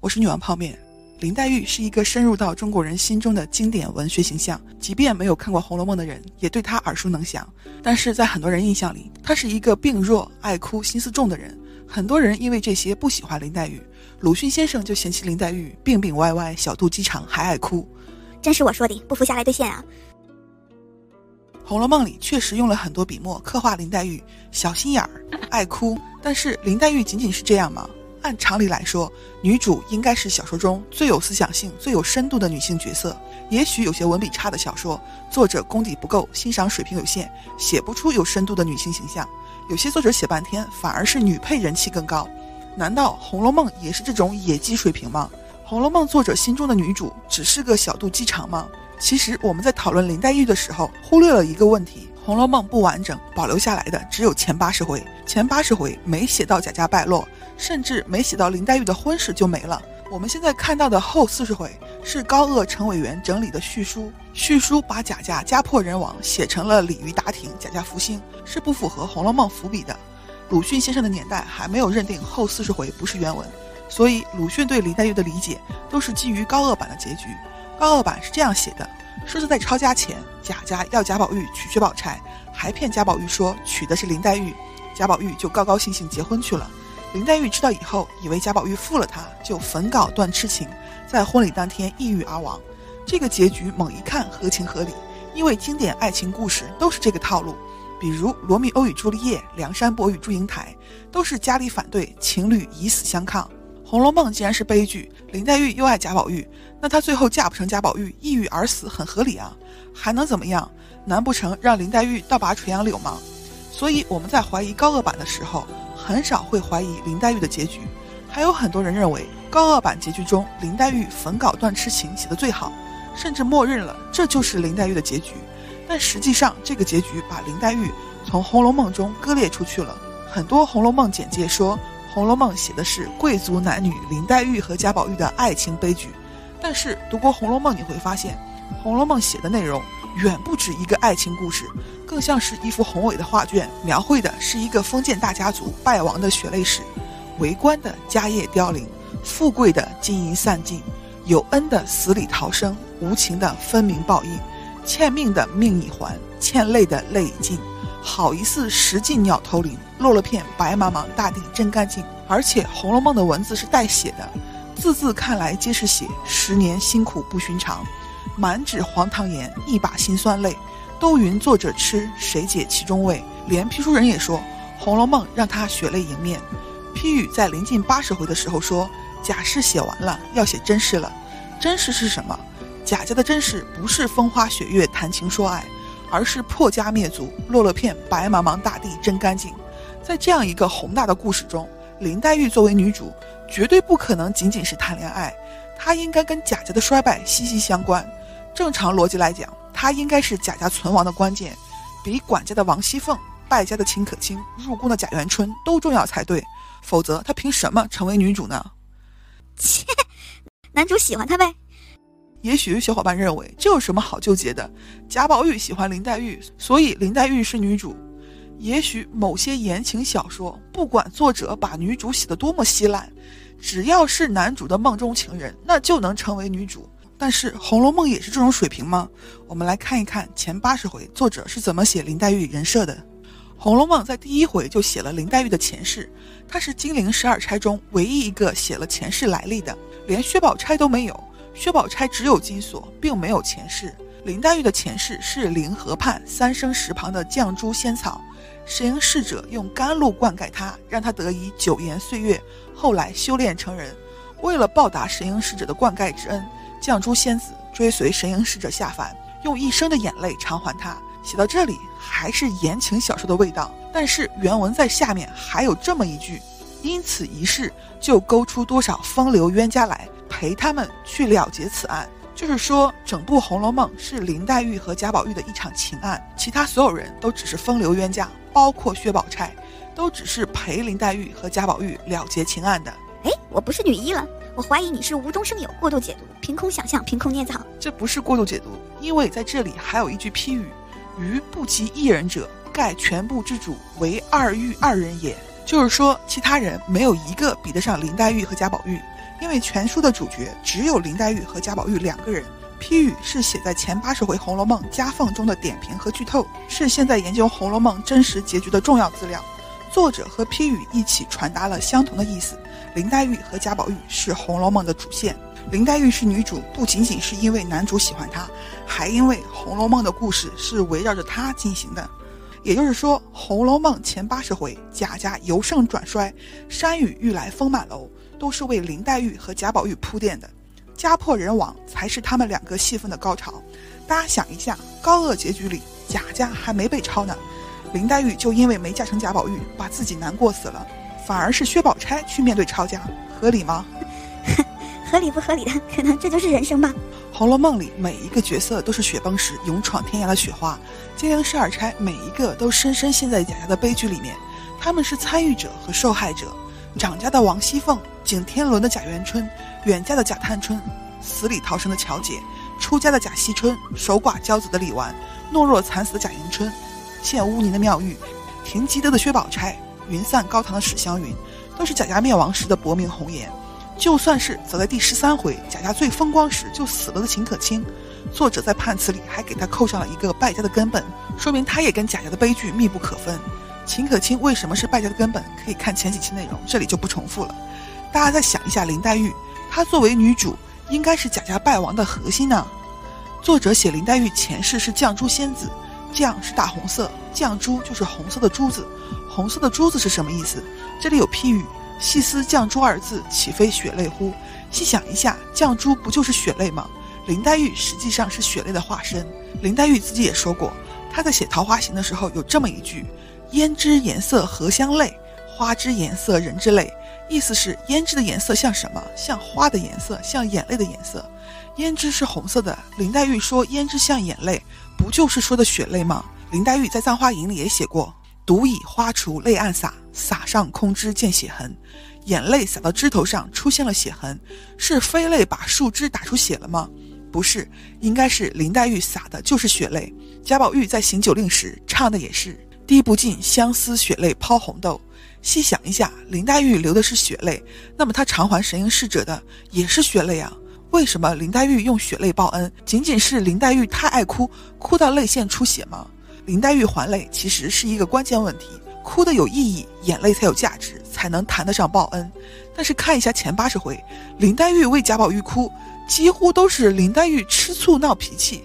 我是女王泡面。林黛玉是一个深入到中国人心中的经典文学形象，即便没有看过《红楼梦》的人，也对她耳熟能详。但是在很多人印象里，她是一个病弱、爱哭、心思重的人。很多人因为这些不喜欢林黛玉。鲁迅先生就嫌弃林黛玉病病歪歪、小肚鸡肠，还爱哭。真是我说的，不服下来兑现啊！《红楼梦》里确实用了很多笔墨刻画林黛玉小心眼儿、爱哭，但是林黛玉仅仅是这样吗？按常理来说，女主应该是小说中最有思想性、最有深度的女性角色。也许有些文笔差的小说，作者功底不够，欣赏水平有限，写不出有深度的女性形象。有些作者写半天，反而是女配人气更高。难道《红楼梦》也是这种野鸡水平吗？《红楼梦》作者心中的女主只是个小肚鸡肠吗？其实我们在讨论林黛玉的时候，忽略了一个问题。《红楼梦》不完整，保留下来的只有前八十回，前八十回没写到贾家败落，甚至没写到林黛玉的婚事就没了。我们现在看到的后四十回是高鹗、陈委员整理的序书，序书把贾家家破人亡写成了鲤鱼打挺，贾家复兴，是不符合《红楼梦》伏笔的。鲁迅先生的年代还没有认定后四十回不是原文，所以鲁迅对林黛玉的理解都是基于高鹗版的结局。高鹗版是这样写的。说是在抄家前，贾家要贾宝玉娶薛宝钗，还骗贾宝玉说娶的是林黛玉，贾宝玉就高高兴兴结婚去了。林黛玉知道以后，以为贾宝玉负了她，就焚稿断痴情，在婚礼当天抑郁而亡。这个结局猛一看合情合理，因为经典爱情故事都是这个套路，比如《罗密欧与朱丽叶》《梁山伯与祝英台》，都是家里反对，情侣以死相抗。《红楼梦》既然是悲剧，林黛玉又爱贾宝玉，那她最后嫁不成贾宝玉，抑郁而死很合理啊，还能怎么样？难不成让林黛玉倒拔垂杨柳吗？所以我们在怀疑高鹗版的时候，很少会怀疑林黛玉的结局。还有很多人认为高鹗版结局中林黛玉焚稿断痴情写的最好，甚至默认了这就是林黛玉的结局。但实际上，这个结局把林黛玉从《红楼梦》中割裂出去了。很多《红楼梦》简介说。《红楼梦》写的是贵族男女林黛玉和贾宝玉的爱情悲剧，但是读过《红楼梦》，你会发现，《红楼梦》写的内容远不止一个爱情故事，更像是一幅宏伟的画卷，描绘的是一个封建大家族败亡的血泪史，为官的家业凋零，富贵的金银散尽，有恩的死里逃生，无情的分明报应，欠命的命已还，欠泪的泪已尽。好一似石进鸟头林，落了片白茫茫大地真干净。而且《红楼梦》的文字是带血的，字字看来皆是血。十年辛苦不寻常，满纸黄汤盐，一把辛酸泪。都云作者痴，谁解其中味？连批书人也说，《红楼梦》让他血泪迎面。批语在临近八十回的时候说，假事写完了，要写真事了。真事是什么？贾家的真事不是风花雪月谈情说爱。而是破家灭族，落了片白茫茫大地真干净。在这样一个宏大的故事中，林黛玉作为女主，绝对不可能仅仅是谈恋爱，她应该跟贾家的衰败息息相关。正常逻辑来讲，她应该是贾家存亡的关键，比管家的王熙凤、败家的秦可卿、入宫的贾元春都重要才对。否则，她凭什么成为女主呢？切，男主喜欢她呗。也许有小伙伴认为这有什么好纠结的？贾宝玉喜欢林黛玉，所以林黛玉是女主。也许某些言情小说，不管作者把女主写得多么稀烂，只要是男主的梦中情人，那就能成为女主。但是《红楼梦》也是这种水平吗？我们来看一看前八十回作者是怎么写林黛玉人设的。《红楼梦》在第一回就写了林黛玉的前世，她是金陵十二钗中唯一一个写了前世来历的，连薛宝钗都没有。薛宝钗只有金锁，并没有前世。林黛玉的前世是灵河畔三生石旁的绛珠仙草，神瑛侍者用甘露灌溉他，让他得以九延岁月。后来修炼成人，为了报答神瑛侍者的灌溉之恩，绛珠仙子追随神瑛侍者下凡，用一生的眼泪偿还他。写到这里还是言情小说的味道，但是原文在下面还有这么一句：因此一事，就勾出多少风流冤家来。陪他们去了结此案，就是说，整部《红楼梦》是林黛玉和贾宝玉的一场情案，其他所有人都只是风流冤家，包括薛宝钗，都只是陪林黛玉和贾宝玉了结情案的。哎，我不是女一了，我怀疑你是无中生有、过度解读、凭空想象、凭空捏造。这不是过度解读，因为在这里还有一句批语：“余不及一人者，盖全部之主为二玉二人也。”就是说，其他人没有一个比得上林黛玉和贾宝玉，因为全书的主角只有林黛玉和贾宝玉两个人。批语是写在前八十回《红楼梦》夹缝中的点评和剧透，是现在研究《红楼梦》真实结局的重要资料。作者和批语一起传达了相同的意思：林黛玉和贾宝玉是《红楼梦》的主线。林黛玉是女主，不仅仅是因为男主喜欢她，还因为《红楼梦》的故事是围绕着她进行的。也就是说，《红楼梦》前八十回，贾家由盛转衰，山雨欲来风满楼，都是为林黛玉和贾宝玉铺垫的。家破人亡才是他们两个戏份的高潮。大家想一下，高鹗结局里，贾家还没被抄呢，林黛玉就因为没嫁成贾宝玉，把自己难过死了，反而是薛宝钗去面对抄家，合理吗？合理不合理的，可能这就是人生吧。《红楼梦》里每一个角色都是雪崩时勇闯天涯的雪花，金陵十二钗每一个都深深陷在贾家的悲剧里面，他们是参与者和受害者。掌家的王熙凤，景天伦的贾元春，远嫁的贾探春，死里逃生的乔姐，出家的贾惜春，守寡骄子的李纨，懦弱惨死的贾迎春，陷污泥的妙玉，停积德的薛宝钗，云散高堂的史湘云，都是贾家灭亡时的薄命红颜。就算是走在第十三回贾家最风光时就死了的秦可卿，作者在判词里还给他扣上了一个败家的根本，说明他也跟贾家的悲剧密不可分。秦可卿为什么是败家的根本？可以看前几期内容，这里就不重复了。大家再想一下，林黛玉，她作为女主，应该是贾家败亡的核心呢。作者写林黛玉前世是绛珠仙子，绛是大红色，绛珠就是红色的珠子，红色的珠子是什么意思？这里有批语。细思绛珠二字，岂非血泪乎？细想一下，绛珠不就是血泪吗？林黛玉实际上是血泪的化身。林黛玉自己也说过，她在写《桃花行》的时候有这么一句：“胭脂颜色荷香泪，花之颜色人之泪。”意思是胭脂的颜色像什么？像花的颜色，像眼泪的颜色。胭脂是红色的，林黛玉说胭脂像眼泪，不就是说的血泪吗？林黛玉在《葬花吟》里也写过。独倚花锄泪暗洒，洒上空枝见血痕。眼泪洒到枝头上，出现了血痕，是飞泪把树枝打出血了吗？不是，应该是林黛玉洒的就是血泪。贾宝玉在行酒令时唱的也是“滴不尽相思血泪抛红豆”。细想一下，林黛玉流的是血泪，那么她偿还神瑛侍者的也是血泪啊？为什么林黛玉用血泪报恩？仅仅是林黛玉太爱哭，哭到泪腺出血吗？林黛玉还泪其实是一个关键问题，哭的有意义，眼泪才有价值，才能谈得上报恩。但是看一下前八十回，林黛玉为贾宝玉哭，几乎都是林黛玉吃醋闹脾气，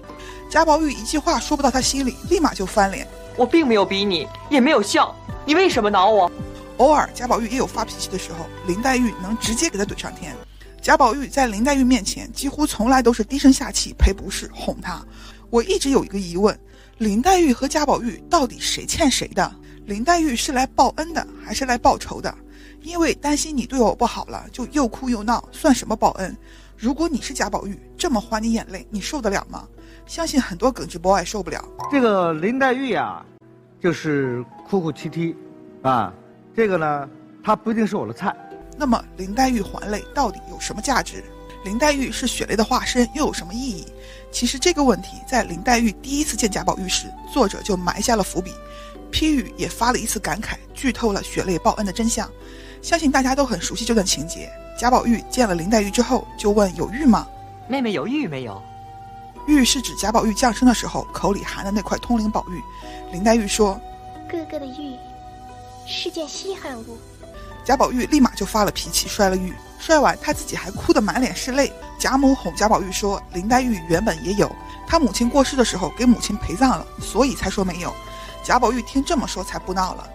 贾宝玉一句话说不到她心里，立马就翻脸。我并没有逼你，也没有笑，你为什么挠我？偶尔贾宝玉也有发脾气的时候，林黛玉能直接给他怼上天。贾宝玉在林黛玉面前几乎从来都是低声下气赔不是，哄她。我一直有一个疑问。林黛玉和贾宝玉到底谁欠谁的？林黛玉是来报恩的，还是来报仇的？因为担心你对我不好了，就又哭又闹，算什么报恩？如果你是贾宝玉，这么还你眼泪，你受得了吗？相信很多耿直 boy 受不了。这个林黛玉呀，就是哭哭啼啼，啊，这个呢，她不一定是我的菜。那么林黛玉还泪到底有什么价值？林黛玉是血泪的化身，又有什么意义？其实这个问题在林黛玉第一次见贾宝玉时，作者就埋下了伏笔。批语也发了一次感慨，剧透了血泪报恩的真相。相信大家都很熟悉这段情节。贾宝玉见了林黛玉之后，就问有玉吗？妹妹有玉没有？玉是指贾宝玉降生的时候口里含的那块通灵宝玉。林黛玉说：“哥哥的玉是件稀罕物。”贾宝玉立马就发了脾气，摔了玉。摔完，他自己还哭得满脸是泪。贾母哄贾宝玉说：“林黛玉原本也有，他母亲过世的时候给母亲陪葬了，所以才说没有。”贾宝玉听这么说，才不闹了。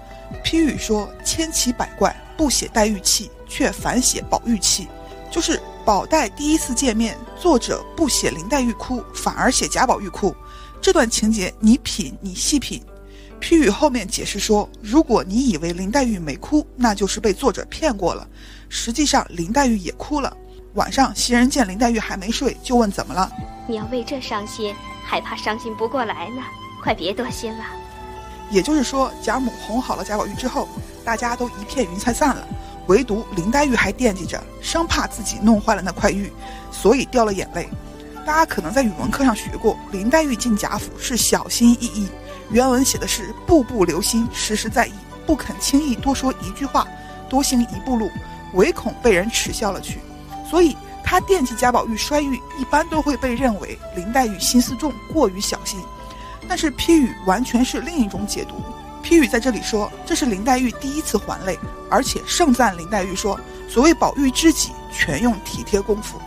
批语说：“千奇百怪，不写黛玉气，却反写宝玉气。”就是宝黛第一次见面，作者不写林黛玉哭，反而写贾宝玉哭。这段情节你品，你细品。批语后面解释说：“如果你以为林黛玉没哭，那就是被作者骗过了。实际上林黛玉也哭了。晚上袭人见林黛玉还没睡，就问怎么了。你要为这伤心，还怕伤心不过来呢？快别多心了。也就是说，贾母哄好了贾宝玉之后，大家都一片云彩散了，唯独林黛玉还惦记着，生怕自己弄坏了那块玉，所以掉了眼泪。大家可能在语文课上学过，林黛玉进贾府是小心翼翼。原文写的是步步留心，时时在意。不肯轻易多说一句话，多行一步路，唯恐被人耻笑了去。所以，他惦记贾宝玉摔玉，一般都会被认为林黛玉心思重，过于小心。但是批语完全是另一种解读。批语在这里说，这是林黛玉第一次还泪，而且盛赞林黛玉说：“所谓宝玉知己，全用体贴功夫。”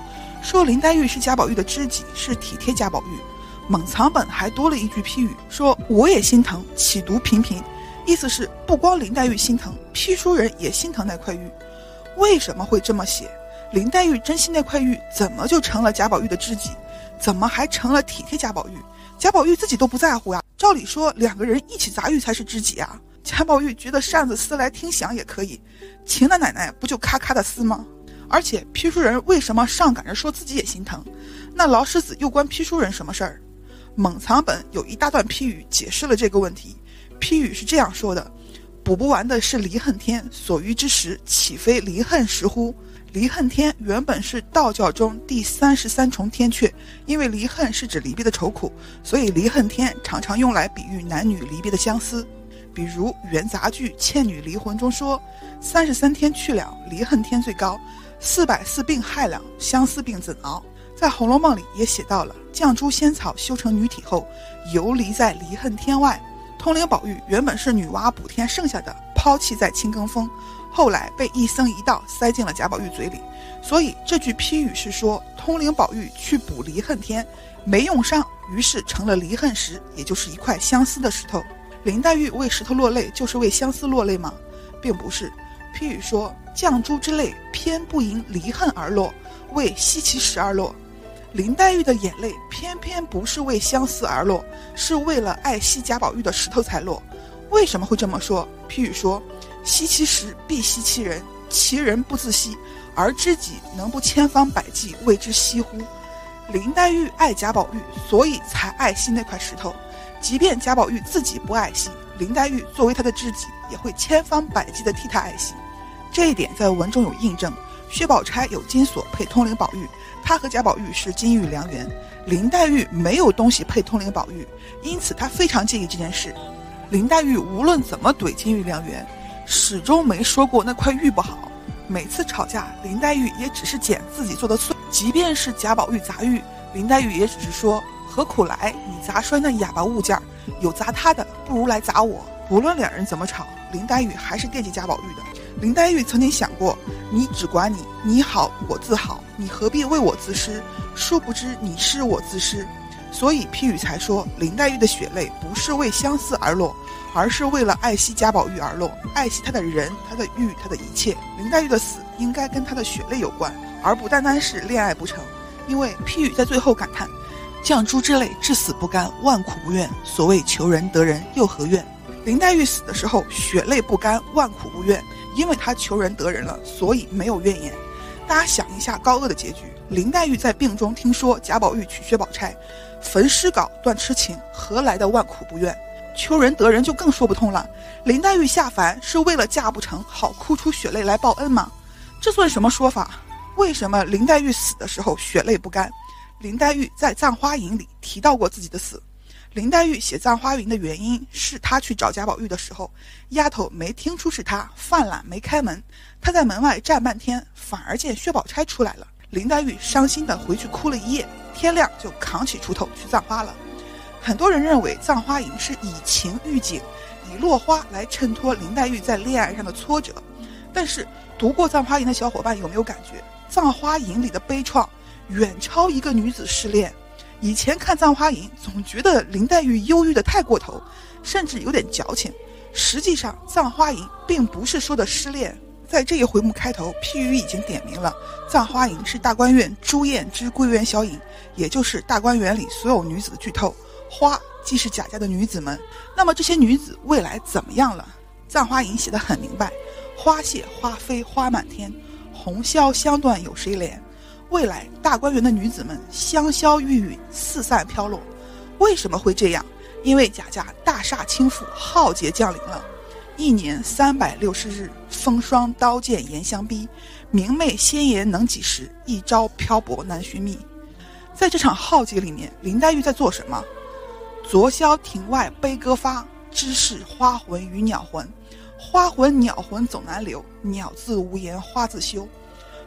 说林黛玉是贾宝玉的知己，是体贴贾宝玉。猛藏本还多了一句批语，说我也心疼，岂独平平。意思是不光林黛玉心疼，批书人也心疼那块玉。为什么会这么写？林黛玉珍惜那块玉，怎么就成了贾宝玉的知己？怎么还成了体贴贾宝玉？贾宝玉自己都不在乎呀。照理说，两个人一起砸玉才是知己啊。贾宝玉觉得扇子撕来听响也可以，秦大奶奶不就咔咔的撕吗？而且批书人为什么上赶着说自己也心疼？那劳师子又关批书人什么事儿？猛藏本有一大段批语解释了这个问题。批语是这样说的：补不完的是离恨天，所余之时岂非离恨时乎？离恨天原本是道教中第三十三重天阙，因为离恨是指离别的愁苦，所以离恨天常常用来比喻男女离别的相思。比如元杂剧《倩女离魂》中说：“三十三天去了，离恨天最高；四百四病害了，相思病怎熬？”在《红楼梦》里也写到了绛珠仙草修成女体后，游离在离恨天外。通灵宝玉原本是女娲补天剩下的，抛弃在青埂峰。后来被一僧一道塞进了贾宝玉嘴里，所以这句批语是说通灵宝玉去补离恨天，没用上，于是成了离恨石，也就是一块相思的石头。林黛玉为石头落泪，就是为相思落泪吗？并不是。批语说绛珠之泪偏不因离恨而落，为惜其石而落。林黛玉的眼泪偏偏不是为相思而落，是为了爱惜贾宝玉的石头才落。为什么会这么说？批语说。惜其时，必惜其人。其人不自惜，而知己能不千方百计为之惜乎？林黛玉爱贾宝玉，所以才爱惜那块石头。即便贾宝玉自己不爱惜，林黛玉作为他的知己，也会千方百计地替他爱惜。这一点在文中有印证。薛宝钗有金锁配通灵宝玉，她和贾宝玉是金玉良缘。林黛玉没有东西配通灵宝玉，因此她非常介意这件事。林黛玉无论怎么怼金玉良缘。始终没说过那块玉不好。每次吵架，林黛玉也只是捡自己做的碎。即便是贾宝玉砸玉，林黛玉也只是说：“何苦来？你砸摔那哑巴物件儿，有砸他的，不如来砸我。”无论两人怎么吵，林黛玉还是惦记贾宝玉的。林黛玉曾经想过：“你只管你，你好我自好，你何必为我自私？”殊不知你失我自失。所以批语才说，林黛玉的血泪不是为相思而落。而是为了爱惜贾宝玉而落，爱惜他的人、他的玉、他的一切。林黛玉的死应该跟他的血泪有关，而不单单是恋爱不成。因为批语在最后感叹：“绛珠之泪，至死不甘，万苦不愿。所谓求人得人，又何怨？”林黛玉死的时候血泪不甘，万苦不愿，因为她求人得人了，所以没有怨言。大家想一下高鹗的结局：林黛玉在病中听说贾宝玉娶薛宝钗，焚诗稿断痴情，何来的万苦不愿？求人得人就更说不通了。林黛玉下凡是为了嫁不成，好哭出血泪来报恩吗？这算什么说法？为什么林黛玉死的时候血泪不干？林黛玉在《葬花吟》里提到过自己的死。林黛玉写《葬花吟》的原因是她去找贾宝玉的时候，丫头没听出是他，犯懒没开门。她在门外站半天，反而见薛宝钗出来了。林黛玉伤心的回去哭了一夜，天亮就扛起锄头去葬花了。很多人认为《葬花吟》是以情喻景，以落花来衬托林黛玉在恋爱上的挫折。但是读过《葬花吟》的小伙伴有没有感觉，《葬花吟》里的悲怆远超一个女子失恋？以前看《葬花吟》总觉得林黛玉忧郁的太过头，甚至有点矫情。实际上，《葬花吟》并不是说的失恋。在这一回目开头，批语已经点明了，《葬花吟》是大观园朱燕之归园小影，也就是大观园里所有女子的剧透。花既是贾家的女子们，那么这些女子未来怎么样了？《葬花吟》写得很明白：花谢花飞花满天，红消香断有谁怜？未来大观园的女子们香消玉殒，四散飘落。为什么会这样？因为贾家大厦倾覆，浩劫降临了。一年三百六十日，风霜刀剑严相逼，明媚鲜妍能几时？一朝漂泊难寻觅。在这场浩劫里面，林黛玉在做什么？昨宵庭外悲歌发，知是花魂与鸟魂。花魂鸟魂总难留，鸟自无言花自羞。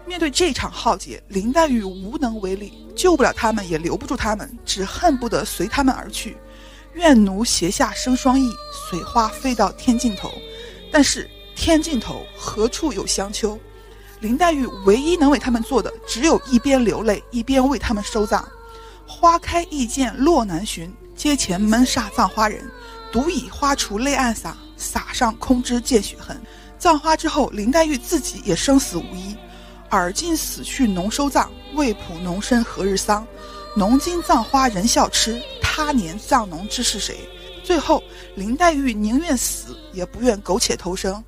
面对这场浩劫，林黛玉无能为力，救不了他们，也留不住他们，只恨不得随他们而去。愿奴斜下生双翼，随花飞到天尽头。但是天尽头何处有香丘？林黛玉唯一能为他们做的，只有一边流泪，一边为他们收葬。花开易见落难寻，阶前闷煞葬花人。独倚花锄泪暗洒，洒上空枝见血痕。葬花之后，林黛玉自己也生死无依。尔今死去农收葬，未卜农身何日丧？农今葬花人笑痴，他年葬农知是谁？最后，林黛玉宁愿死，也不愿苟且偷生。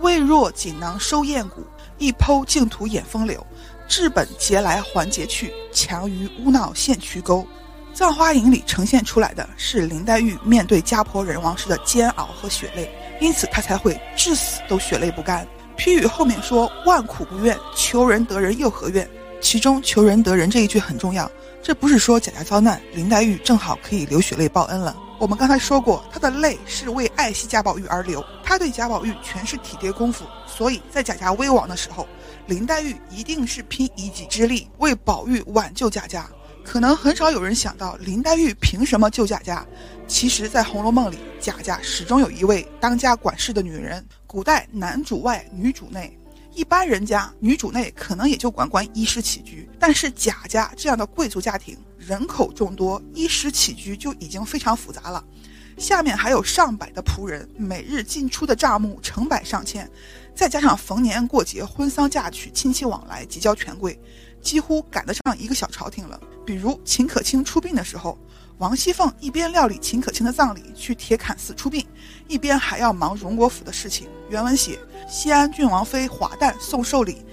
未若锦囊收艳骨，一剖净土掩风流。治本节来还节去，强于污淖陷渠沟。葬花吟里呈现出来的是林黛玉面对家婆人亡时的煎熬和血泪，因此她才会至死都血泪不干。批语后面说万苦不愿，求人得人又何怨？其中求人得人这一句很重要，这不是说贾家遭难，林黛玉正好可以流血泪报恩了。我们刚才说过，她的泪是为爱惜贾宝玉而流，她对贾宝玉全是体贴功夫，所以在贾家危亡的时候，林黛玉一定是拼一己之力为宝玉挽救贾家。可能很少有人想到林黛玉凭什么救贾家。其实，在《红楼梦》里，贾家始终有一位当家管事的女人。古代男主外，女主内，一般人家女主内可能也就管管衣食起居。但是贾家这样的贵族家庭，人口众多，衣食起居就已经非常复杂了。下面还有上百的仆人，每日进出的账目成百上千，再加上逢年过节、婚丧嫁娶、亲戚往来、结交权贵。几乎赶得上一个小朝廷了。比如秦可卿出殡的时候，王熙凤一边料理秦可卿的葬礼，去铁槛寺出殡，一边还要忙荣国府的事情。原文写：西安郡王妃华诞送寿礼，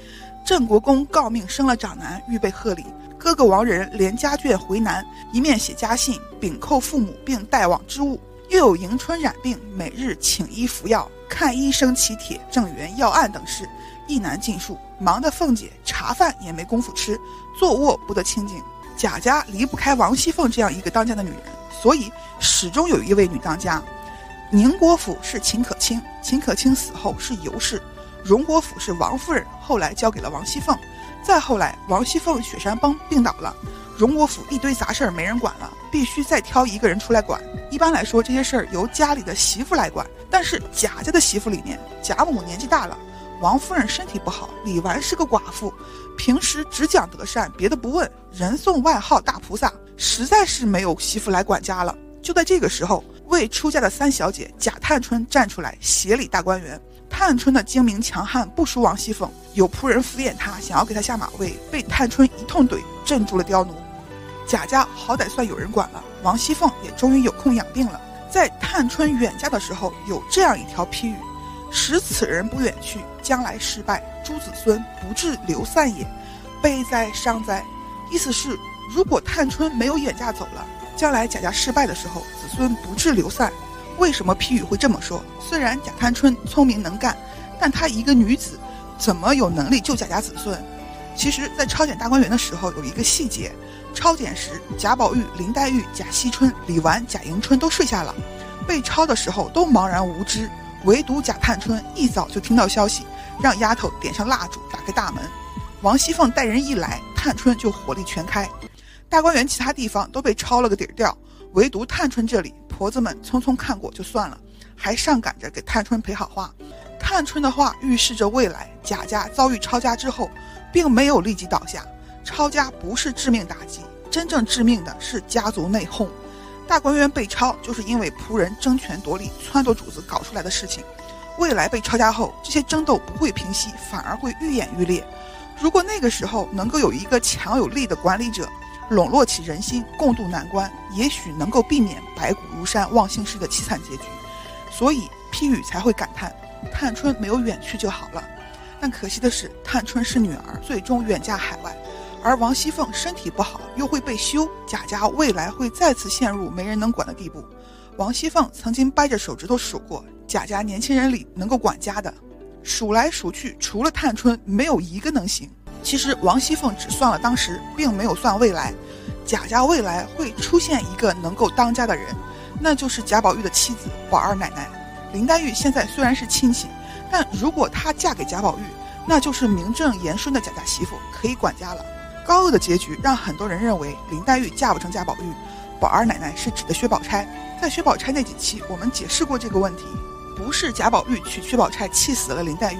郑国公诰命生了长男，预备贺礼。哥哥王仁连家眷回南，一面写家信禀叩父母，并带往之物。又有迎春染病，每日请医服药，看医生起帖、正源要案等事。一难尽数，忙得凤姐茶饭也没工夫吃，坐卧不得清静。贾家离不开王熙凤这样一个当家的女人，所以始终有一位女当家。宁国府是秦可卿，秦可卿死后是尤氏；荣国府是王夫人，后来交给了王熙凤。再后来，王熙凤雪山崩病倒了，荣国府一堆杂事儿没人管了，必须再挑一个人出来管。一般来说，这些事儿由家里的媳妇来管，但是贾家的媳妇里面，贾母年纪大了。王夫人身体不好，李纨是个寡妇，平时只讲德善，别的不问，人送外号大菩萨，实在是没有媳妇来管家了。就在这个时候，未出嫁的三小姐贾探春站出来协理大观园。探春的精明强悍不输王熙凤，有仆人敷衍她，想要给她下马威，被探春一通怼，镇住了刁奴。贾家好歹算有人管了，王熙凤也终于有空养病了。在探春远嫁的时候，有这样一条批语。使此人不远去，将来失败，诸子孙不至流散也，悲哉伤哉！意思是，如果探春没有远嫁走了，将来贾家失败的时候，子孙不至流散。为什么批语会这么说？虽然贾探春聪明能干，但她一个女子，怎么有能力救贾家子孙？其实，在抄检大观园的时候，有一个细节：抄检时，贾宝玉、林黛玉、贾惜春、李纨、贾迎春都睡下了，被抄的时候都茫然无知。唯独贾探春一早就听到消息，让丫头点上蜡烛，打开大门。王熙凤带人一来，探春就火力全开。大观园其他地方都被抄了个底儿掉，唯独探春这里，婆子们匆匆看过就算了，还上赶着给探春赔好话。探春的话预示着未来，贾家遭遇抄家之后，并没有立即倒下。抄家不是致命打击，真正致命的是家族内讧。大观园被抄，就是因为仆人争权夺利、撺掇主子搞出来的事情。未来被抄家后，这些争斗不会平息，反而会愈演愈烈。如果那个时候能够有一个强有力的管理者，笼络起人心，共度难关，也许能够避免白骨如山、忘姓氏的凄惨结局。所以批语才会感叹：探春没有远去就好了。但可惜的是，探春是女儿，最终远嫁海外。而王熙凤身体不好，又会被休，贾家未来会再次陷入没人能管的地步。王熙凤曾经掰着手指头数过，贾家年轻人里能够管家的，数来数去，除了探春，没有一个能行。其实王熙凤只算了当时，并没有算未来。贾家未来会出现一个能够当家的人，那就是贾宝玉的妻子宝二奶奶。林黛玉现在虽然是亲戚，但如果她嫁给贾宝玉，那就是名正言顺的贾家媳妇，可以管家了。高鹗的结局让很多人认为林黛玉嫁不成贾宝玉，宝二奶奶是指的薛宝钗。在薛宝钗那几期，我们解释过这个问题，不是贾宝玉娶薛宝钗气死了林黛玉，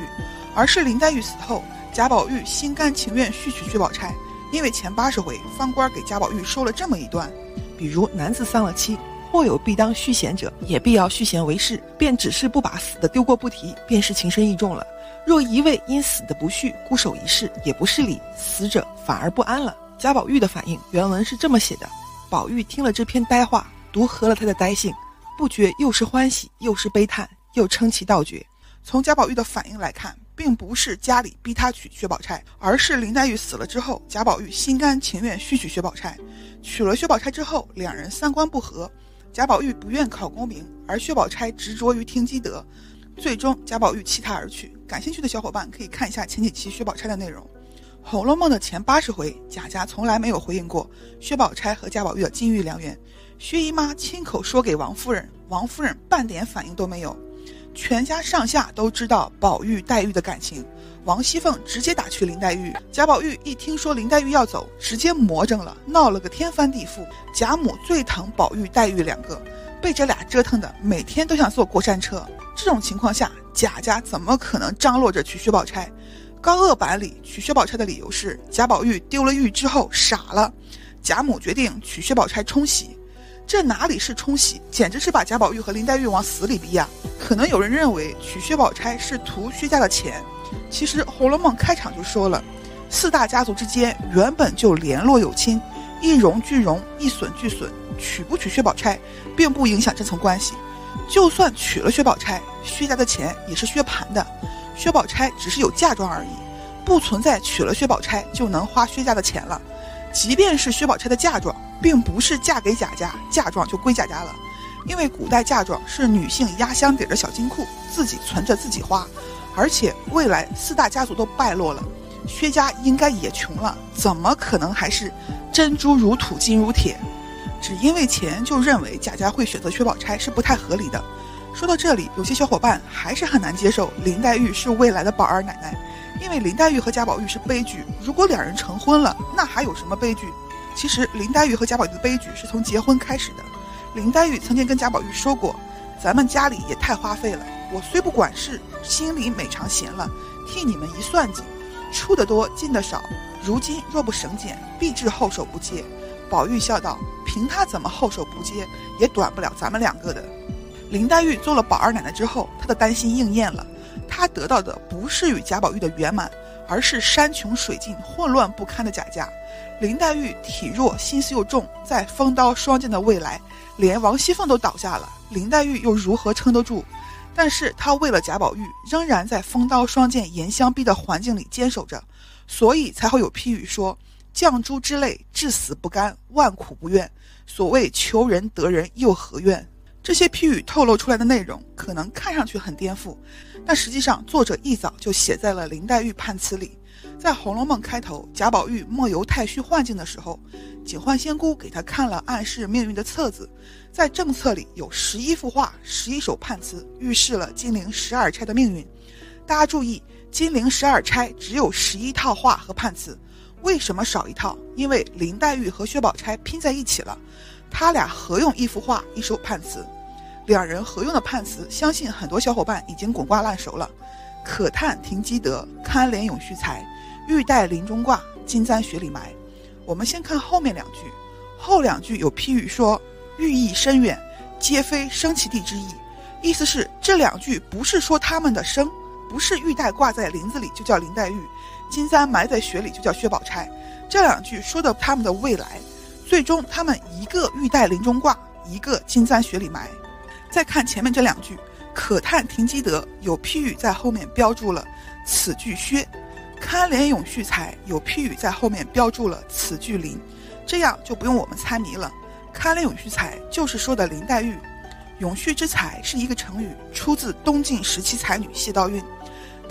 而是林黛玉死后，贾宝玉心甘情愿续娶薛宝钗。因为前八十回方官给贾宝玉说了这么一段，比如男子丧了妻，或有必当续弦者，也必要续弦为氏，便只是不把死的丢过不提，便是情深意重了。若一味因死的不续孤守一世，也不是理，死者反而不安了。贾宝玉的反应原文是这么写的：宝玉听了这篇呆话，独合了他的呆性，不觉又是欢喜又是悲叹，又称其道绝。从贾宝玉的反应来看。并不是家里逼他娶薛宝钗，而是林黛玉死了之后，贾宝玉心甘情愿续娶薛宝钗。娶了薛宝钗之后，两人三观不合，贾宝玉不愿考功名，而薛宝钗执着于听积德，最终贾宝玉弃她而去。感兴趣的小伙伴可以看一下前几期薛宝钗的内容。《红楼梦》的前八十回，贾家从来没有回应过薛宝钗和贾宝玉的金玉良缘，薛姨妈亲口说给王夫人，王夫人半点反应都没有。全家上下都知道宝玉黛玉的感情，王熙凤直接打趣林黛玉。贾宝玉一听说林黛玉要走，直接魔怔了，闹了个天翻地覆。贾母最疼宝玉、黛玉两个，被这俩折腾的每天都想坐过山车。这种情况下，贾家怎么可能张罗着娶薛宝钗？高鹗版里娶薛宝钗的理由是贾宝玉丢了玉之后傻了，贾母决定娶薛宝钗冲喜。这哪里是冲喜，简直是把贾宝玉和林黛玉往死里逼呀！可能有人认为娶薛宝钗是图薛家的钱，其实《红楼梦》开场就说了，四大家族之间原本就联络有亲，一荣俱荣，一损俱损。娶不娶薛宝钗，并不影响这层关系。就算娶了薛宝钗，薛家的钱也是薛蟠的，薛宝钗只是有嫁妆而已，不存在娶了薛宝钗就能花薛家的钱了。即便是薛宝钗的嫁妆，并不是嫁给贾家，嫁妆就归贾家了，因为古代嫁妆是女性压箱底的小金库，自己存着自己花，而且未来四大家族都败落了，薛家应该也穷了，怎么可能还是珍珠如土，金如铁？只因为钱就认为贾家会选择薛宝钗是不太合理的。说到这里，有些小伙伴还是很难接受林黛玉是未来的宝二奶奶。因为林黛玉和贾宝玉是悲剧，如果两人成婚了，那还有什么悲剧？其实林黛玉和贾宝玉的悲剧是从结婚开始的。林黛玉曾经跟贾宝玉说过：“咱们家里也太花费了，我虽不管事，心里每常闲了，替你们一算计，出的多，进的少。如今若不省俭，必致后手不接。”宝玉笑道：“凭他怎么后手不接，也短不了咱们两个的。”林黛玉做了宝二奶奶之后，她的担心应验了。她得到的不是与贾宝玉的圆满，而是山穷水尽、混乱不堪的贾家。林黛玉体弱，心思又重，在风刀霜剑的未来，连王熙凤都倒下了，林黛玉又如何撑得住？但是她为了贾宝玉，仍然在风刀霜剑、严相逼的环境里坚守着，所以才会有批语说：“绛珠之泪，至死不甘，万苦不愿。所谓求人得人，又何怨？”这些批语透露出来的内容，可能看上去很颠覆。但实际上，作者一早就写在了林黛玉判词里。在《红楼梦》开头，贾宝玉梦游太虚幻境的时候，警幻仙姑给他看了暗示命运的册子，在正册里有十一幅画、十一首判词，预示了金陵十二钗的命运。大家注意，金陵十二钗只有十一套画和判词，为什么少一套？因为林黛玉和薛宝钗拼在一起了，他俩合用一幅画、一首判词。两人合用的判词，相信很多小伙伴已经滚瓜烂熟了。可叹停机德，堪怜咏絮才。玉带林中挂，金簪雪里埋。我们先看后面两句，后两句有批语说寓意深远，皆非生其地之意。意思是这两句不是说他们的生，不是玉带挂在林子里就叫林黛玉，金簪埋在雪里就叫薛宝钗。这两句说的他们的未来，最终他们一个玉带林中挂，一个金簪雪里埋。再看前面这两句，可叹停机德有批语在后面标注了此句薛，堪怜咏絮才有批语在后面标注了此句林，这样就不用我们猜谜了。堪怜咏絮才就是说的林黛玉，咏絮之才是一个成语，出自东晋时期才女谢道韫。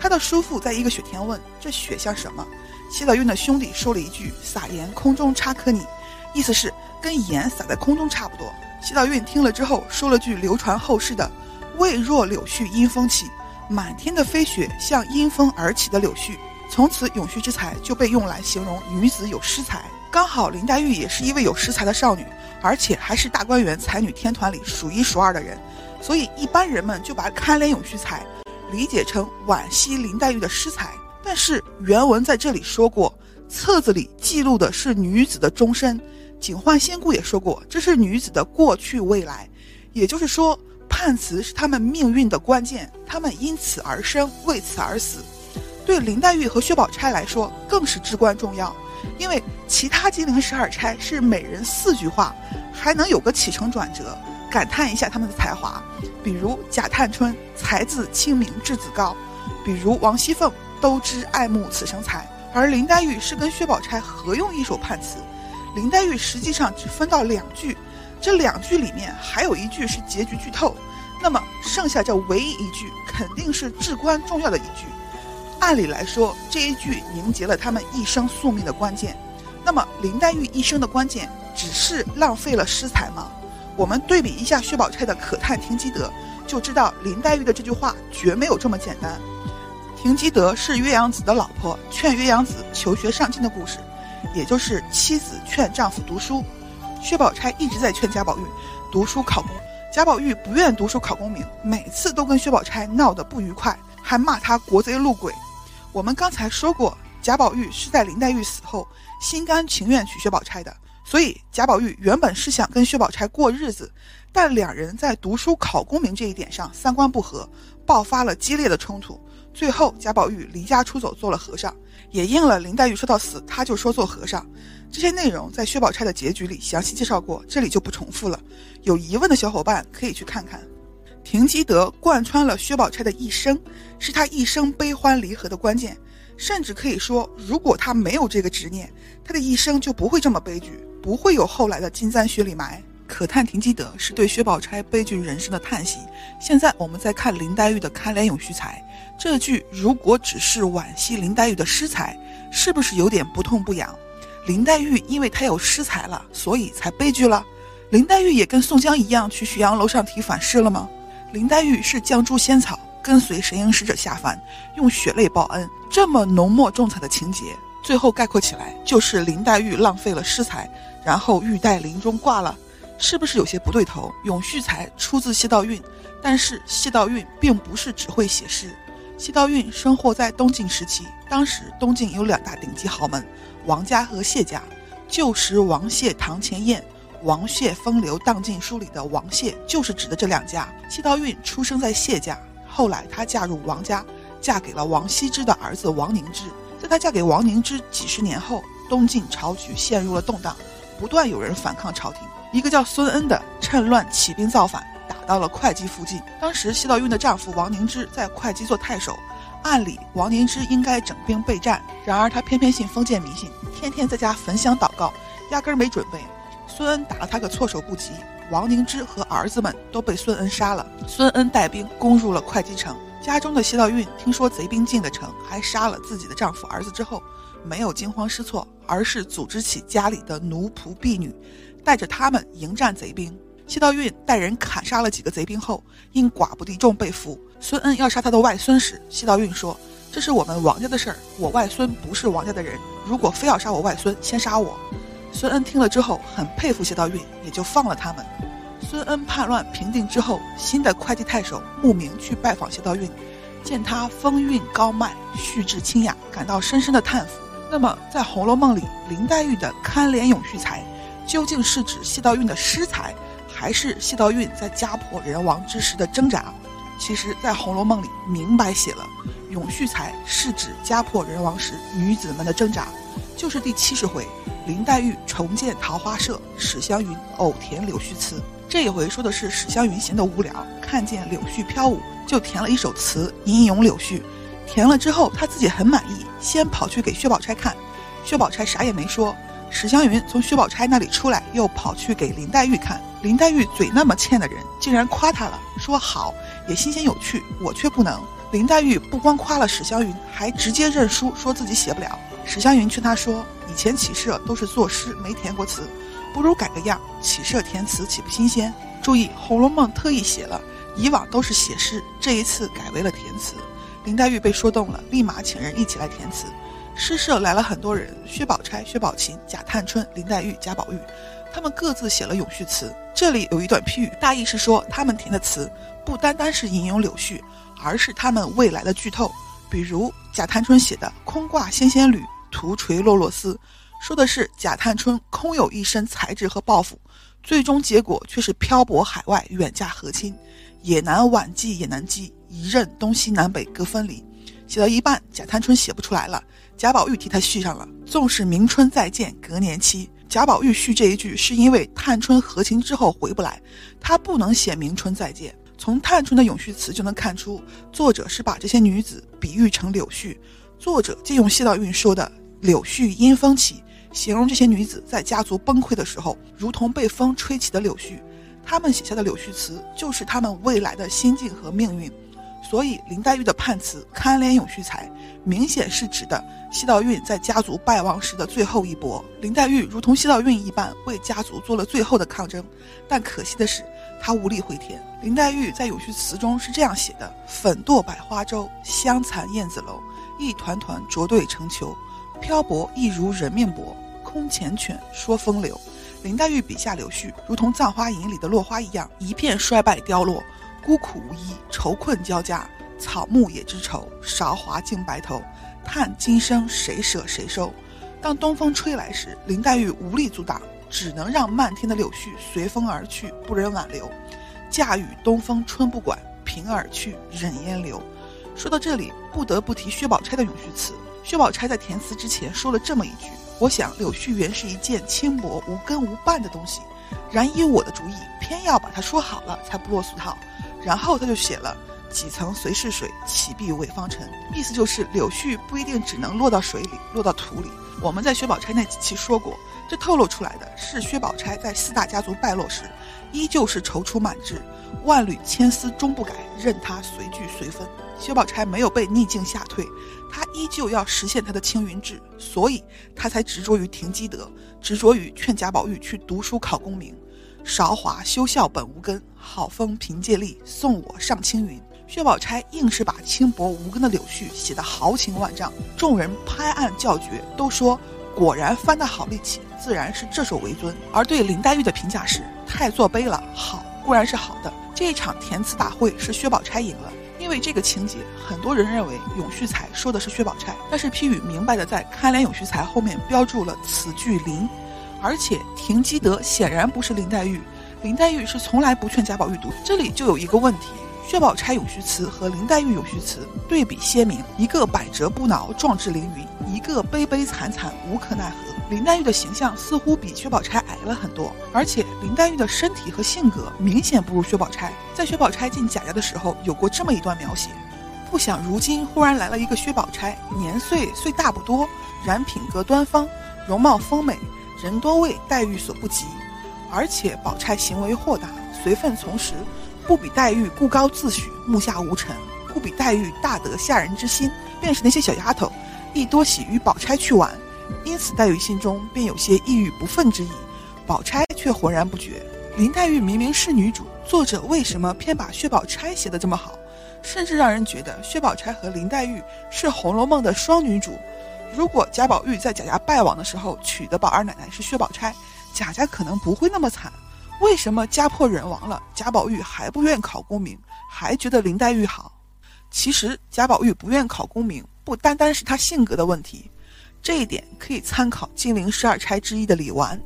他的叔父在一个雪天问这雪像什么，谢道韫的兄弟说了一句撒盐空中差可拟，意思是跟盐撒在空中差不多。谢道韫听了之后，说了句流传后世的：“未若柳絮因风起，满天的飞雪像因风而起的柳絮。从此，永续之才就被用来形容女子有诗才。刚好林黛玉也是一位有诗才的少女，而且还是大观园才女天团里数一数二的人，所以一般人们就把堪怜永续才理解成惋惜林黛玉的诗才。但是原文在这里说过，册子里记录的是女子的终身。警幻仙姑也说过，这是女子的过去未来，也就是说，判词是他们命运的关键，他们因此而生，为此而死。对林黛玉和薛宝钗来说，更是至关重要，因为其他金陵十二钗是每人四句话，还能有个起承转折，感叹一下他们的才华。比如贾探春才自清明志子高，比如王熙凤都知爱慕此生才，而林黛玉是跟薛宝钗合用一首判词。林黛玉实际上只分到两句，这两句里面还有一句是结局剧透，那么剩下这唯一一句肯定是至关重要的一句。按理来说，这一句凝结了他们一生宿命的关键。那么林黛玉一生的关键，只是浪费了诗才吗？我们对比一下薛宝钗的“可叹停机德”，就知道林黛玉的这句话绝没有这么简单。停机德是岳阳子的老婆劝岳阳子求学上进的故事。也就是妻子劝丈夫读书，薛宝钗一直在劝贾宝玉读书考公，贾宝玉不愿读书考功名，每次都跟薛宝钗闹得不愉快，还骂他国贼路鬼。我们刚才说过，贾宝玉是在林黛玉死后心甘情愿娶薛宝钗的，所以贾宝玉原本是想跟薛宝钗过日子，但两人在读书考功名这一点上三观不合，爆发了激烈的冲突。最后，贾宝玉离家出走，做了和尚，也应了林黛玉说到死他就说做和尚。这些内容在薛宝钗的结局里详细介绍过，这里就不重复了。有疑问的小伙伴可以去看看。停机德贯穿了薛宝钗的一生，是她一生悲欢离合的关键。甚至可以说，如果她没有这个执念，她的一生就不会这么悲剧，不会有后来的金簪雪里埋。可叹停机德是对薛宝钗悲剧人生的叹息。现在我们再看林黛玉的堪怜咏絮才，这句如果只是惋惜林黛玉的诗才，是不是有点不痛不痒？林黛玉因为她有诗才了，所以才悲剧了。林黛玉也跟宋江一样去浔阳楼上提反诗了吗？林黛玉是绛珠仙草，跟随神瑛使者下凡，用血泪报恩，这么浓墨重彩的情节，最后概括起来就是林黛玉浪费了诗才，然后玉带林中挂了。是不是有些不对头？永续才出自谢道韫，但是谢道韫并不是只会写诗。谢道韫生活在东晋时期，当时东晋有两大顶级豪门，王家和谢家。旧时王谢堂前燕，王谢风流荡尽书里的王谢就是指的这两家。谢道韫出生在谢家，后来她嫁入王家，嫁给了王羲之的儿子王凝之。在她嫁给王凝之几十年后，东晋朝局陷入了动荡，不断有人反抗朝廷。一个叫孙恩的趁乱起兵造反，打到了会稽附近。当时谢道韫的丈夫王凝之在会稽做太守，按理王凝之应该整兵备战，然而他偏偏信封建迷信，天天在家焚香祷告，压根儿没准备。孙恩打了他个措手不及，王凝之和儿子们都被孙恩杀了。孙恩带兵攻入了会稽城，家中的谢道韫听说贼兵进了城，还杀了自己的丈夫儿子之后，没有惊慌失措，而是组织起家里的奴仆婢女。带着他们迎战贼兵，谢道韫带人砍杀了几个贼兵后，因寡不敌众被俘。孙恩要杀他的外孙时，谢道韫说：“这是我们王家的事儿，我外孙不是王家的人。如果非要杀我外孙，先杀我。”孙恩听了之后很佩服谢道韫，也就放了他们。孙恩叛乱平定之后，新的会稽太守慕名去拜访谢道韫，见他风韵高迈，蓄志清雅，感到深深的叹服。那么，在《红楼梦》里，林黛玉的堪怜咏絮才。究竟是指谢道韫的诗才，还是谢道韫在家破人亡之时的挣扎？其实，在《红楼梦》里明白写了，永续才是指家破人亡时女子们的挣扎。就是第七十回，林黛玉重建桃花社，史湘云偶填柳絮词。这一回说的是史湘云闲得无聊，看见柳絮飘舞，就填了一首词吟咏柳絮。填了之后，她自己很满意，先跑去给薛宝钗看，薛宝钗啥也没说。史湘云从薛宝钗那里出来，又跑去给林黛玉看。林黛玉嘴那么欠的人，竟然夸她了，说好也新鲜有趣，我却不能。林黛玉不光夸了史湘云，还直接认输，说自己写不了。史湘云劝她说：“以前起社都是作诗，没填过词，不如改个样，起社填词岂不新鲜？”注意，《红楼梦》特意写了以往都是写诗，这一次改为了填词。林黛玉被说动了，立马请人一起来填词。诗社来了很多人，薛宝钗、薛宝琴、贾探春、林黛玉、贾宝玉，他们各自写了咏絮词。这里有一段批语，大意是说他们填的词不单单是吟咏柳絮，而是他们未来的剧透。比如贾探春写的“空挂纤纤缕，徒垂落落丝”，说的是贾探春空有一身才智和抱负，最终结果却是漂泊海外，远嫁和亲，也难挽继也难继，一任东西南北各分离。写到一半，贾探春写不出来了，贾宝玉替他续上了。纵使明春再见，隔年期。贾宝玉续这一句，是因为探春和亲之后回不来，他不能写明春再见。从探春的咏絮词就能看出，作者是把这些女子比喻成柳絮。作者借用谢道韫说的“柳絮因风起”，形容这些女子在家族崩溃的时候，如同被风吹起的柳絮。她们写下的柳絮词，就是她们未来的心境和命运。所以，林黛玉的判词“堪怜咏絮才”，明显是指的谢道韫在家族败亡时的最后一搏。林黛玉如同谢道韫一般，为家族做了最后的抗争，但可惜的是。她无力回天。林黛玉在咏絮词中是这样写的：“粉堕百花洲，香残燕子楼。一团团浊对成球，漂泊亦如人面薄。空缱绻说风流。”林黛玉笔下柳絮，如同《葬花吟》里的落花一样，一片衰败凋落，孤苦无依，愁困交加。草木也知愁，韶华尽白头。叹今生谁舍谁收？当东风吹来时，林黛玉无力阻挡。只能让漫天的柳絮随风而去，不忍挽留。驾驭东风春不管，平而去，忍烟流。说到这里，不得不提薛宝钗的咏絮词。薛宝钗在填词之前说了这么一句：“我想柳絮原是一件轻薄无根无伴的东西，然以我的主意，偏要把它说好了，才不落俗套。”然后他就写了“几层随是水，岂必为方尘”，意思就是柳絮不一定只能落到水里，落到土里。我们在薛宝钗那几期说过。这透露出来的是薛宝钗在四大家族败落时，依旧是踌躇满志，万缕千丝终不改，任他随聚随分。薛宝钗没有被逆境吓退，她依旧要实现她的青云志，所以她才执着于停积德，执着于劝贾宝玉去读书考功名。韶华休笑本无根，好风凭借力，送我上青云。薛宝钗硬是把轻薄无根的柳絮写得豪情万丈，众人拍案叫绝，都说果然翻得好力气。自然是这首为尊，而对林黛玉的评价是太作悲了。好固然是好的，这一场填词大会是薛宝钗赢了，因为这个情节，很多人认为咏絮才说的是薛宝钗，但是批语明白的在堪怜咏絮才后面标注了此句林，而且停机德显然不是林黛玉，林黛玉是从来不劝贾宝玉读，这里就有一个问题。薛宝钗咏絮词和林黛玉咏絮词对比鲜明，一个百折不挠、壮志凌云，一个悲悲惨惨、无可奈何。林黛玉的形象似乎比薛宝钗矮了很多，而且林黛玉的身体和性格明显不如薛宝钗。在薛宝钗进贾家的时候，有过这么一段描写：不想如今忽然来了一个薛宝钗，年岁虽大不多，然品格端方，容貌丰美，人多为黛玉所不及。而且宝钗行为豁达，随分从时。不比黛玉孤高自许，目下无尘；不比黛玉大得吓人之心。便是那些小丫头，亦多喜与宝钗去玩，因此黛玉心中便有些抑郁不忿之意。宝钗却浑然不觉。林黛玉明明是女主，作者为什么偏把薛宝钗写得这么好？甚至让人觉得薛宝钗和林黛玉是《红楼梦》的双女主。如果贾宝玉在贾家败亡的时候娶的宝二奶奶是薛宝钗，贾家可能不会那么惨。为什么家破人亡了，贾宝玉还不愿考功名，还觉得林黛玉好？其实贾宝玉不愿考功名，不单单是他性格的问题，这一点可以参考金陵十二钗之一的李纨。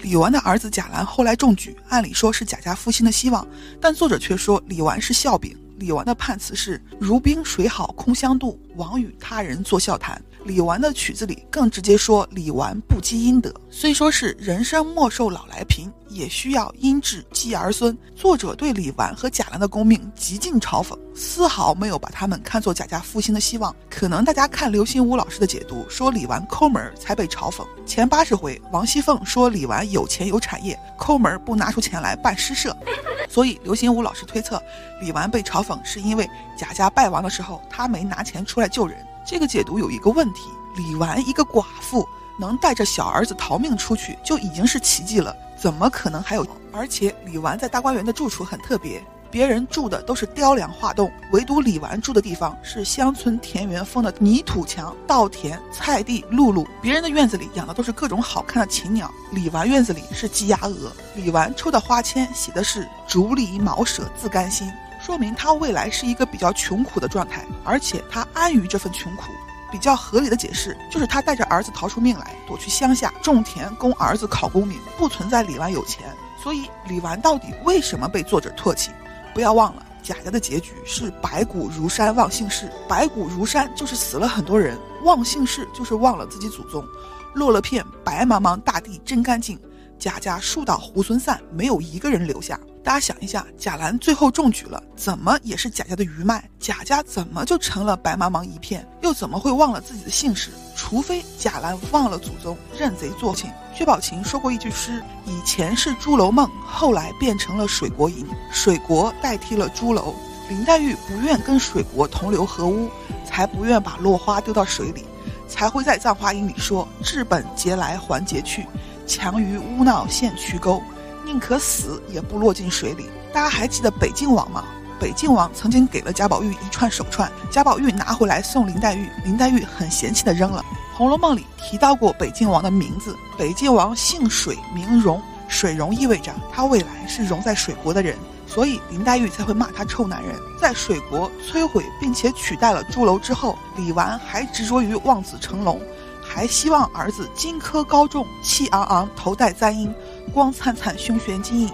李纨的儿子贾兰后来中举，按理说是贾家复兴的希望，但作者却说李纨是笑柄。李纨的判词是“如冰水好空相度，王与他人作笑谈”。李纨的曲子里更直接说李纨不积阴德，虽说是人生莫受老来贫，也需要阴智积儿孙。作者对李纨和贾兰的功名极尽嘲讽，丝毫没有把他们看作贾家复兴的希望。可能大家看刘心武老师的解读，说李纨抠门才被嘲讽。前八十回，王熙凤说李纨有钱有产业，抠门不拿出钱来办诗社，所以刘心武老师推测李纨被嘲讽是因为贾家败亡的时候他没拿钱出来救人。这个解读有一个问题：李纨一个寡妇能带着小儿子逃命出去，就已经是奇迹了，怎么可能还有？而且李纨在大观园的住处很特别，别人住的都是雕梁画栋，唯独李纨住的地方是乡村田园风的泥土墙、稻田、菜地、露露。别人的院子里养的都是各种好看的禽鸟，李纨院子里是鸡鸭鹅。李纨抽的花签写的是“竹篱茅舍自甘心”，说明他未来是一个比较穷苦的状态，而且他安于这份穷苦。比较合理的解释就是他带着儿子逃出命来，躲去乡下种田，供儿子考功名，不存在李纨有钱。所以李纨到底为什么被作者唾弃？不要忘了，贾家的结局是白骨如山忘姓氏，白骨如山就是死了很多人，忘姓氏就是忘了自己祖宗，落了片白茫茫大地真干净。贾家树倒猢狲散，没有一个人留下。大家想一下，贾兰最后中举了，怎么也是贾家的余脉，贾家怎么就成了白茫茫一片？又怎么会忘了自己的姓氏？除非贾兰忘了祖宗，认贼作父。薛宝琴说过一句诗：“以前是朱楼梦，后来变成了水国营，水国代替了朱楼。”林黛玉不愿跟水国同流合污，才不愿把落花丢到水里，才会在《葬花吟》里说：“治本节来还节去。”强于污闹陷渠沟，宁可死也不落进水里。大家还记得北静王吗？北静王曾经给了贾宝玉一串手串，贾宝玉拿回来送林黛玉，林黛玉很嫌弃的扔了。《红楼梦》里提到过北静王的名字，北静王姓水名荣，水荣意味着他未来是荣在水国的人，所以林黛玉才会骂他臭男人。在水国摧毁并且取代了朱楼之后，李纨还执着于望子成龙。还希望儿子金科高中，气昂昂，头戴簪缨，光灿灿，胸悬金印，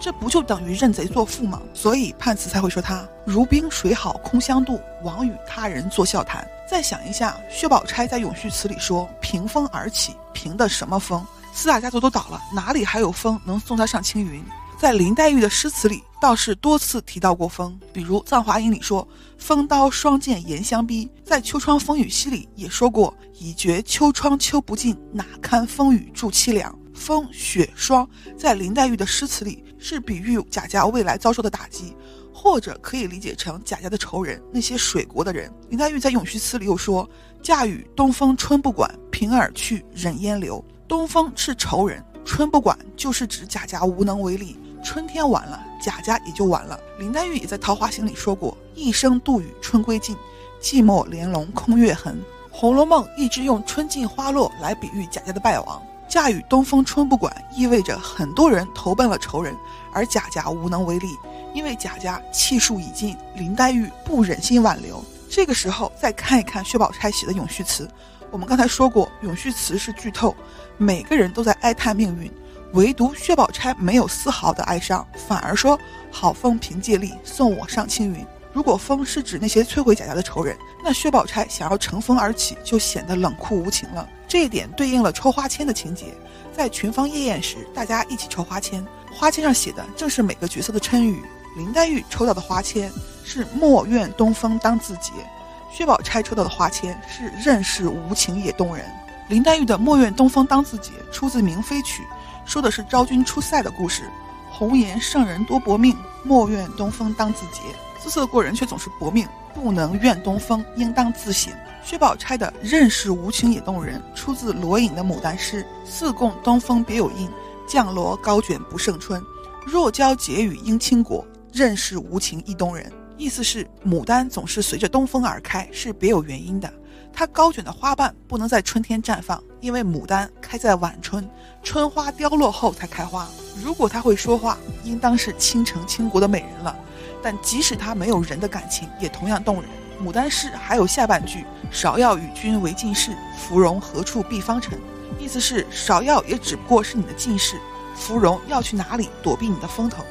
这不就等于认贼作父吗？所以判词才会说他如冰水好空相度，枉与他人作笑谈。再想一下，薛宝钗在咏絮词里说凭风而起，凭的什么风？四大家族都倒了，哪里还有风能送他上青云？在林黛玉的诗词里，倒是多次提到过风，比如《葬华吟》里说“风刀霜剑严相逼”，在《秋窗风雨夕》里也说过“已觉秋窗秋不尽，哪堪风雨助凄凉”。风雪霜在林黛玉的诗词里是比喻贾家未来遭受的打击，或者可以理解成贾家的仇人，那些水国的人。林黛玉在咏絮词里又说：“嫁与东风春不管，平而去，忍烟流。”东风是仇人，春不管就是指贾家无能为力。春天完了，贾家也就完了。林黛玉也在《桃花行》里说过：“一生度雨春归尽，寂寞帘笼空月痕。”《红楼梦》一直用春尽花落来比喻贾家的败亡。驾雨东风春不管，意味着很多人投奔了仇人，而贾家无能为力，因为贾家气数已尽。林黛玉不忍心挽留，这个时候再看一看薛宝钗写的咏絮词。我们刚才说过，咏絮词是剧透，每个人都在哀叹命运。唯独薛宝钗没有丝毫的哀伤，反而说：“好风凭借力，送我上青云。”如果风是指那些摧毁贾家的仇人，那薛宝钗想要乘风而起，就显得冷酷无情了。这一点对应了抽花签的情节，在群芳夜宴时，大家一起抽花签，花签上写的正是每个角色的称语。林黛玉抽到的花签是“莫怨东风当自结”，薛宝钗抽到的花签是“任是无情也动人”。林黛玉的“莫怨东风当自结”出自《明妃曲》。说的是昭君出塞的故事。红颜圣人多薄命，莫怨东风当自结。姿色过人却总是薄命，不能怨东风，应当自省。薛宝钗的“任是无情也动人”出自罗隐的《牡丹诗》：“四供东风别有应，降罗高卷不胜春。若教解语应倾国，任是无情亦动人。”意思是牡丹总是随着东风而开，是别有原因的。它高卷的花瓣不能在春天绽放，因为牡丹开在晚春，春花凋落后才开花。如果它会说话，应当是倾城倾国的美人了。但即使它没有人的感情，也同样动人。牡丹诗还有下半句：“芍药与君为近侍，芙蓉何处避芳尘。”意思是芍药也只不过是你的近侍，芙蓉要去哪里躲避你的风头？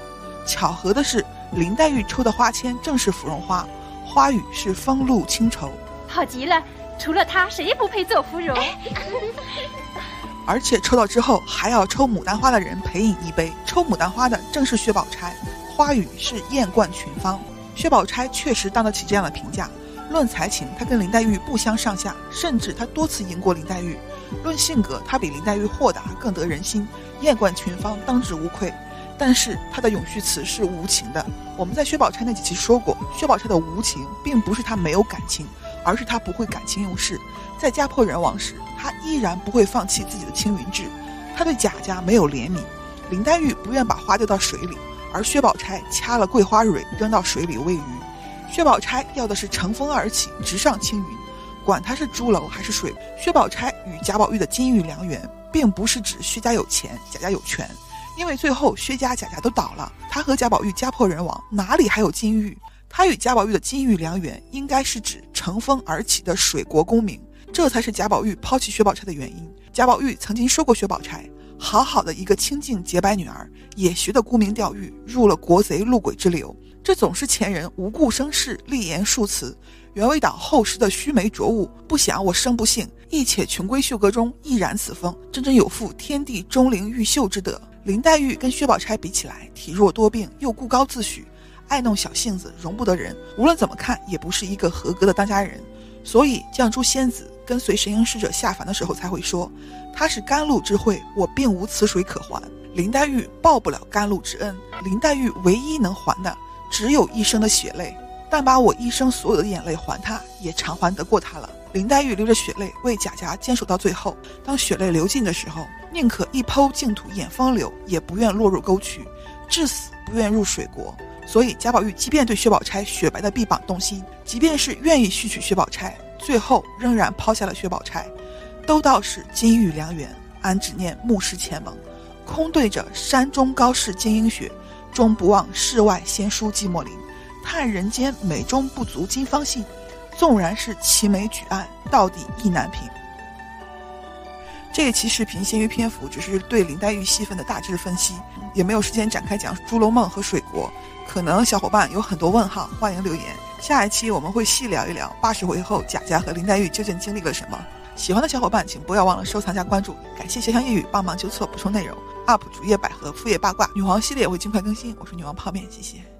巧合的是，林黛玉抽的花签正是芙蓉花，花语是风露清愁，好极了。除了他，谁也不配做芙蓉。而且抽到之后，还要抽牡丹花的人陪饮一杯。抽牡丹花的正是薛宝钗，花语是艳冠群芳。薛宝钗确实当得起这样的评价。论才情，她跟林黛玉不相上下，甚至她多次赢过林黛玉。论性格，她比林黛玉豁达，更得人心，艳冠群芳，当之无愧。但是她的咏絮词是无情的。我们在薛宝钗那几期说过，薛宝钗的无情，并不是她没有感情。而是她不会感情用事，在家破人亡时，她依然不会放弃自己的青云志。她对贾家没有怜悯，林黛玉不愿把花丢到水里，而薛宝钗掐了桂花蕊扔到水里喂鱼。薛宝钗要的是乘风而起，直上青云，管他是朱楼还是水。薛宝钗与贾宝玉的金玉良缘，并不是指薛家有钱，贾家有权，因为最后薛家、贾家都倒了，他和贾宝玉家破人亡，哪里还有金玉？他与贾宝玉的金玉良缘，应该是指乘风而起的水国功名，这才是贾宝玉抛弃薛宝钗的原因。贾宝玉曾经说过薛宝钗。好好的一个清净洁白女儿，也学的沽名钓誉，入了国贼路鬼之流。这总是前人无故生事，立言数词，原为党后世的须眉浊物。不想我生不幸，亦且穷闺秀阁中亦染此风，真真有负天地钟灵毓秀之德。林黛玉跟薛宝钗比起来，体弱多病，又故高自诩，爱弄小性子，容不得人。无论怎么看，也不是一个合格的当家人。所以绛珠仙子。跟随神瑛使者下凡的时候，才会说他是甘露之惠，我并无此水可还。林黛玉报不了甘露之恩，林黛玉唯一能还的，只有一生的血泪。但把我一生所有的眼泪还他，也偿还得过他了。林黛玉流着血泪为贾家坚守到最后，当血泪流尽的时候，宁可一抔净土掩风流，也不愿落入沟渠，至死不愿入水国。所以贾宝玉即便对薛宝钗雪白的臂膀动心，即便是愿意续娶薛宝钗。最后仍然抛下了薛宝钗，都道是金玉良缘，俺只念木石前盟，空对着山中高士精英雪，终不忘世外仙姝寂寞林，叹人间美中不足今方信，纵然是齐眉举案，到底意难平。这一期视频限于篇幅，只是对林黛玉戏份的大致分析，也没有时间展开讲《朱楼梦》和水国，可能小伙伴有很多问号，欢迎留言。下一期我们会细聊一聊八十回后贾家和林黛玉究竟经历了什么。喜欢的小伙伴请不要忘了收藏加关注，感谢潇湘夜雨帮忙纠错补充内容。UP 主页百合，副业八卦，女皇系列会尽快更新。我是女王泡面，谢谢。